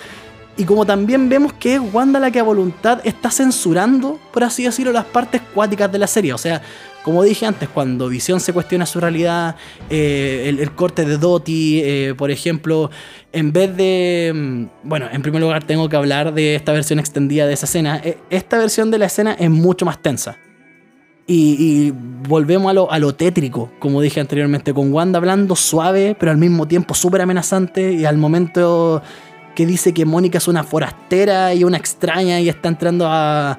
A: Y como también vemos que es Wanda la que a voluntad está censurando, por así decirlo, las partes cuáticas de la serie. O sea, como dije antes, cuando Visión se cuestiona su realidad, eh, el, corte de Doti, eh, por ejemplo, en vez de... Mm, bueno, en primer lugar tengo que hablar de esta versión extendida de esa escena. Eh, esta versión de la escena es mucho más tensa. Y, volvemos a lo, a lo, tétrico, como dije anteriormente, con Wanda hablando suave, pero al mismo tiempo súper amenazante y al momento que dice que Mónica es una forastera y una extraña y está entrando a,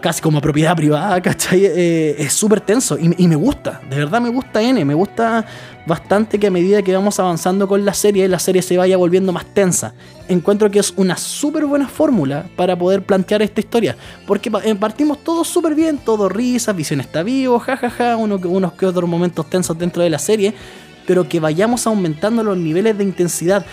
A: casi como propiedad privada, [laughs] ¿cachai? Eh, es súper tenso y, me gusta, de verdad me gusta N, me gusta bastante que a medida que vamos avanzando con la serie, la serie se vaya volviendo más tensa. Encuentro que es una súper buena fórmula para poder plantear esta historia, porque eh, partimos todos súper bien, todo risa, Visión está vivo, jajaja, uno, unos que otros momentos tensos dentro de la serie, pero que vayamos aumentando los niveles de intensidad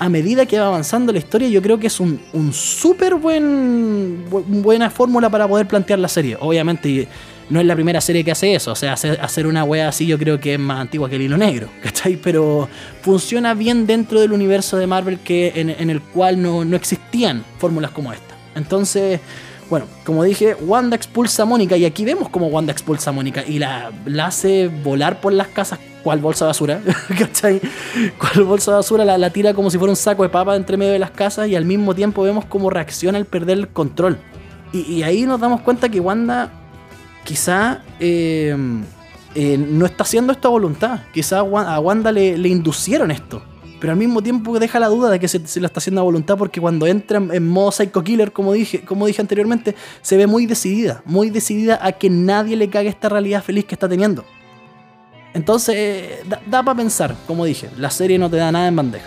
A: a medida que va avanzando la historia, yo creo que es un, un súper buen, buena fórmula para poder plantear la serie. Obviamente no es la primera serie que hace eso, o sea, hacer, una wea así yo creo que es más antigua que el hilo negro, [laughs] ¿cachai? Pero funciona bien dentro del universo de Marvel que, en, el cual no, no existían fórmulas como esta. Entonces, bueno, como dije, Wanda expulsa a Mónica y aquí vemos cómo Wanda expulsa a Mónica y la, la hace volar por las casas cual bolsa de basura, [laughs] ¿cachai? Cual bolsa de basura la, tira como si fuera un saco de papa entre medio de las casas y al mismo tiempo vemos cómo reacciona al perder el control. Y, ahí nos damos cuenta que Wanda quizá eh, eh, no está haciendo esto a voluntad, quizá a Wanda le, le inducieron esto pero al mismo tiempo deja la duda de que se, lo está haciendo a voluntad porque cuando entra en modo Psycho Killer, como dije, como dije anteriormente, se ve muy decidida, muy decidida a que nadie le cague esta realidad feliz que está teniendo. Entonces, da, para pensar, como dije, la serie no te da nada en bandeja.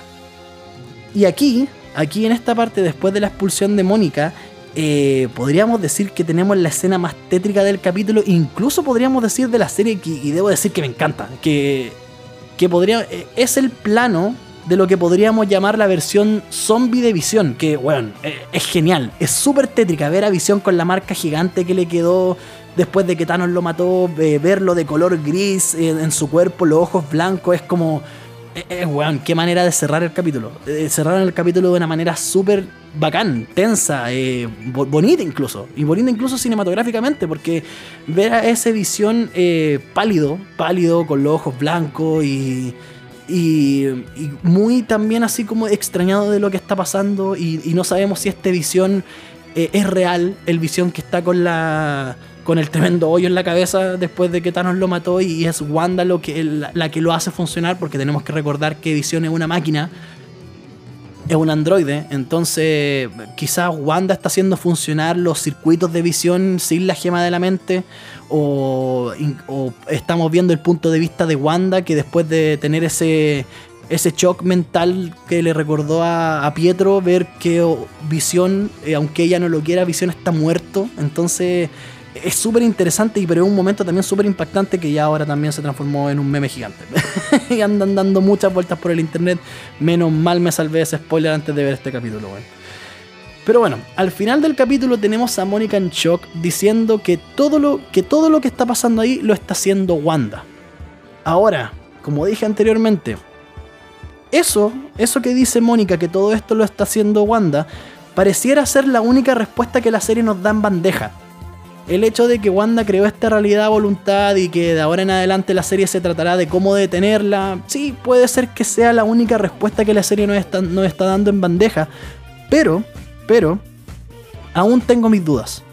A: Y aquí, aquí en esta parte, después de la expulsión de Mónica, eh, podríamos decir que tenemos la escena más tétrica del capítulo, incluso podríamos decir de la serie, y debo decir que me encanta, que, que podría, eh, es el plano de lo que podríamos llamar la versión zombie de Visión, que, bueno, eh, es genial, es súper tétrica ver a Visión con la marca gigante que le quedó después de que Thanos lo mató, eh, verlo de color gris eh, en su cuerpo, los ojos blancos, es como... Es, weón, qué manera de cerrar el capítulo. cerrar el capítulo de una manera súper bacán, tensa, bonita incluso. Y bonita incluso cinematográficamente, porque ver a ese visión pálido, pálido, con los ojos blancos y y, muy también así como extrañado de lo que está pasando y, no sabemos si esta visión eh, es real, el visión que está con la con el tremendo hoyo en la cabeza después de que Thanos lo mató y es Wanda lo que, la, que lo hace funcionar porque tenemos que recordar que Visión es una máquina es un androide, entonces quizás Wanda está haciendo funcionar los circuitos de visión sin la gema de la mente, o, estamos viendo el punto de vista de Wanda que después de tener ese, ese shock mental que le recordó a, Pietro, ver que Visión, eh, aunque ella no lo quiera, Visión está muerto, entonces es súper interesante, y pero un momento también súper impactante que ya ahora también se transformó en un meme gigante. [laughs] y andan dando muchas vueltas por el internet. Menos mal me salvé ese spoiler antes de ver este capítulo, Pero bueno, al final del capítulo tenemos a Mónica en shock diciendo que todo, lo, que todo lo que está pasando ahí lo está haciendo Wanda. Ahora, como dije anteriormente, eso, eso que dice Mónica, que todo esto lo está haciendo Wanda, pareciera ser la única respuesta que la serie nos da en bandeja el hecho de que Wanda creó esta realidad a voluntad y que de ahora en adelante la serie se tratará de cómo detenerla, sí, puede ser que sea la única respuesta que la serie nos está, está dando en bandeja, pero, pero, aún tengo mis dudas.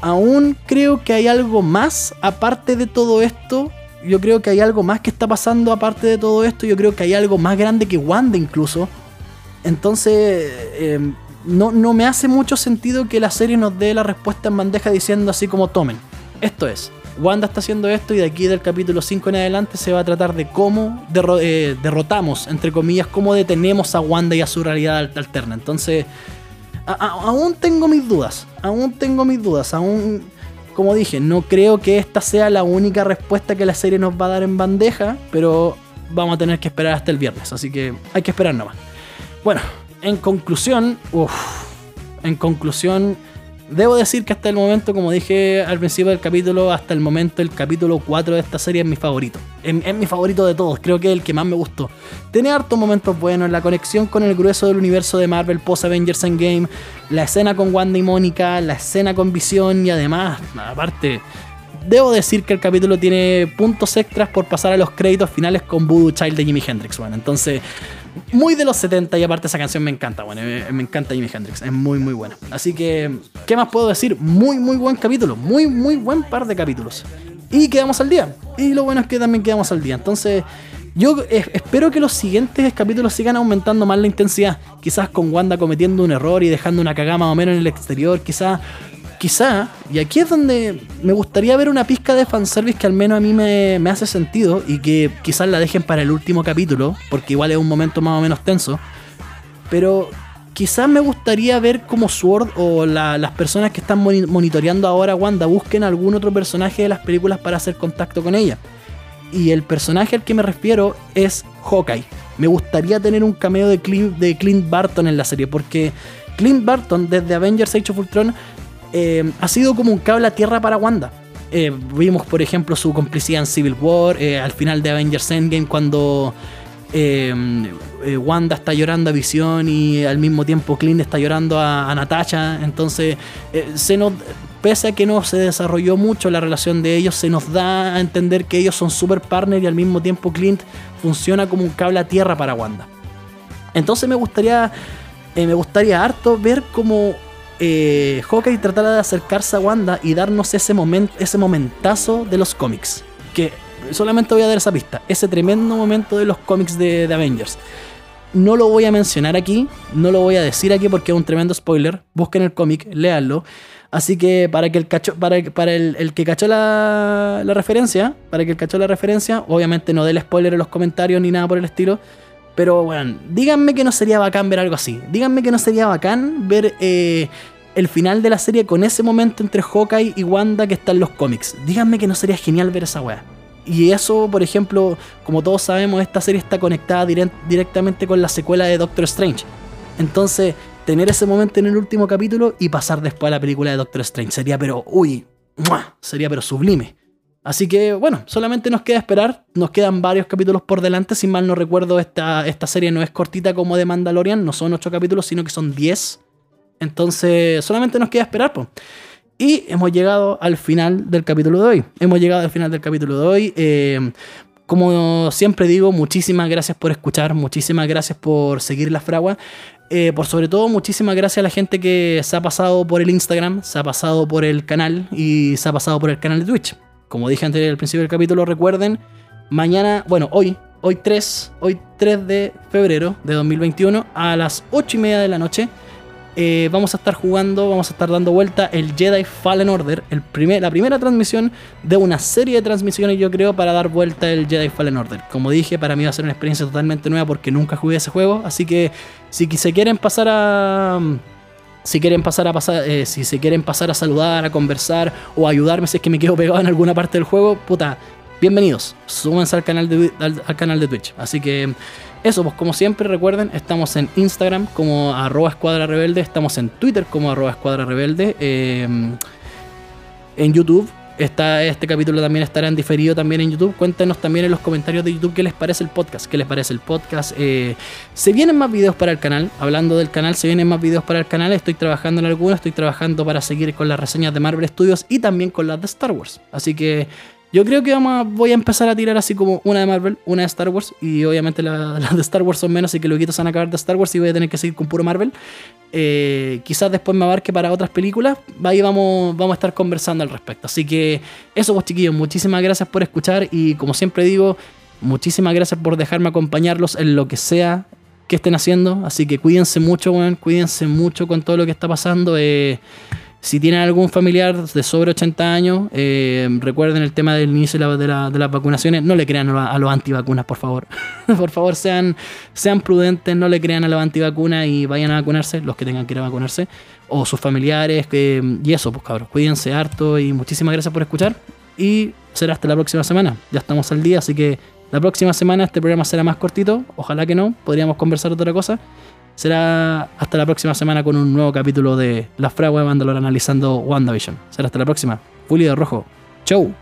A: Aún creo que hay algo más aparte de todo esto. Yo creo que hay algo más que está pasando aparte de todo esto. Yo creo que hay algo más grande que Wanda incluso. Entonces, em, no, no me hace mucho sentido que la serie nos dé la respuesta en bandeja diciendo así como tomen. Esto es. Wanda está haciendo esto y de aquí del capítulo 5 en adelante se va a tratar de cómo eh, derrotamos, entre comillas, cómo detenemos a Wanda y a su realidad alterna. Entonces, aún tengo mis dudas, aún tengo mis dudas, aún, como dije, no creo que esta sea la única respuesta que la serie nos va a dar en bandeja, pero vamos a tener que esperar hasta el viernes, así que hay que esperar nomás. Bueno, en conclusión, uff, en conclusión Debo decir que hasta el momento, como dije al principio del capítulo, hasta el momento el capítulo 4 de esta serie es mi favorito. Es, mi favorito de todos, creo que es el que más me gustó. Tiene hartos momentos buenos, la conexión con el grueso del universo de Marvel post Avengers Endgame, la escena con Wanda y Mónica, la escena con Visión y además, aparte, debo decir que el capítulo tiene puntos extras por pasar a los créditos finales con Voodoo Child de Jimi Hendrix. Bueno, entonces muy de los 70 y aparte esa canción me encanta, bueno, me, encanta Jimi Hendrix, es muy muy buena. Así que, ¿qué más puedo decir? Muy muy buen capítulo, muy muy buen par de capítulos. Y quedamos al día. Y lo bueno es que también quedamos al día. Entonces, yo espero que los siguientes capítulos sigan aumentando más la intensidad. Quizás con Wanda cometiendo un error y dejando una cagada más o menos en el exterior. Quizás quizá, y aquí es donde me gustaría ver una pizca de fanservice que al menos a mí me, hace sentido y que quizás la dejen para el último capítulo, porque igual es un momento más o menos tenso. Pero quizás me gustaría ver como Sword o las personas que están monitoreando ahora Wanda busquen algún otro personaje de las películas para hacer contacto con ella. Y el personaje al que me refiero es Hawkeye. Me gustaría tener un cameo de Clint, de Clint Barton en la serie, porque Clint Barton desde Avengers Age of Ultron eh, ha sido como un cable a tierra para Wanda. Eh, vimos, por ejemplo, su complicidad en Civil War, eh, al final de Avengers Endgame, cuando Wanda está llorando a Visión y al mismo tiempo Clint está llorando a, Natasha. Entonces, se nos, pese a que no se desarrolló mucho la relación de ellos, se nos da a entender que ellos son super partners y al mismo tiempo Clint funciona como un cable a tierra para Wanda. Entonces me gustaría, me gustaría harto ver cómo eh, Hawkeye tratara de acercarse a Wanda y darnos ese, momento, ese momentazo de los cómics. Que solamente voy a dar esa pista. Ese tremendo momento de los cómics de, Avengers. No lo voy a mencionar aquí, no lo voy a decir aquí porque es un tremendo spoiler. Busquen el cómic, léanlo. Así que para que el para, el, que cachó la, la, referencia, para que el cachó la referencia, obviamente no dé el spoiler en los comentarios ni nada por el estilo. Pero bueno, díganme que no sería bacán ver algo así. Díganme que no sería bacán ver eh, el final de la serie con ese momento entre Hawkeye y Wanda que está en los cómics. Díganme que no sería genial ver esa weá. Y eso, por ejemplo, como todos sabemos, esta serie está conectada directamente con la secuela de Doctor Strange. Entonces, tener ese momento en el último capítulo y pasar después a la película de Doctor Strange sería pero, uy, sería pero sublime. Así que bueno, solamente nos queda esperar. Nos quedan varios capítulos por delante. Si mal no recuerdo, esta, esta serie no es cortita como de Mandalorian. No son 8 capítulos, sino que son 10. Entonces solamente nos queda esperar. pues. Y hemos llegado al final del capítulo de hoy. Hemos llegado al final del capítulo de hoy. Eh, como siempre digo, muchísimas gracias por escuchar, muchísimas gracias por seguir la fragua. Eh, por sobre todo, muchísimas gracias a la gente que se ha pasado por el Instagram, se ha pasado por el canal y se ha pasado por el canal de Twitch. Como dije antes al principio del capítulo, recuerden, mañana, bueno, hoy, hoy 3, hoy 3 de febrero de 2021, a las 8 y media de la noche, eh, vamos a estar jugando, vamos a estar dando vuelta el Jedi Fallen Order, la primera transmisión de una serie de transmisiones, yo creo, para dar vuelta el Jedi Fallen Order. Como dije, para mí va a ser una experiencia totalmente nueva porque nunca jugué ese juego, así que si se quieren pasar a si quieren pasar a pasar, eh, si se quieren pasar a saludar, a conversar o ayudarme si es que me quedo pegado en alguna parte del juego, puta, bienvenidos. Súbanse al canal de, al, canal de Twitch. Así que eso, pues como siempre recuerden, estamos en Instagram como arroba escuadra rebelde, estamos en Twitter como arroba escuadra rebelde, eh, en YouTube este capítulo también estará en diferido también en YouTube. Cuéntenos también en los comentarios de YouTube qué les parece el podcast. ¿Qué les parece el podcast? Eh, se vienen más videos para el canal. Hablando del canal, se vienen más videos para el canal. Estoy trabajando en algunos. Estoy trabajando para seguir con las reseñas de Marvel Studios y también con las de Star Wars. Así que yo creo que vamos voy a empezar a tirar así como una de Marvel, una de Star Wars. Y obviamente [laughs] las de Star Wars son menos, así que luego se van a acabar de Star Wars y voy a tener que seguir con puro Marvel. Eh, quizás después me abarque para otras películas. Ahí vamos, vamos a estar conversando al respecto. Así que eso, pues chiquillos, muchísimas gracias por escuchar. Y como siempre digo, muchísimas gracias por dejarme acompañarlos en lo que sea que estén haciendo. Así que cuídense mucho, cuídense mucho con todo lo que está pasando. Eh, Si tienen algún familiar de sobre 80 años, eh, recuerden el tema del inicio de, las vacunaciones. No le crean a, los antivacunas, por favor. [laughs] por favor, sean, sean prudentes, no le crean a los antivacunas y vayan a vacunarse, los que tengan que ir a vacunarse, o sus familiares. y eso, pues cabros, cuídense harto y muchísimas gracias por escuchar. Y será hasta la próxima semana. Ya estamos al día, así que la próxima semana este programa será más cortito. Ojalá que no, podríamos conversar otra cosa. Será hasta la próxima semana con un nuevo capítulo de La Fragua de Mandalor analizando WandaVision. Será hasta la próxima. Julio de Rojo. Chau.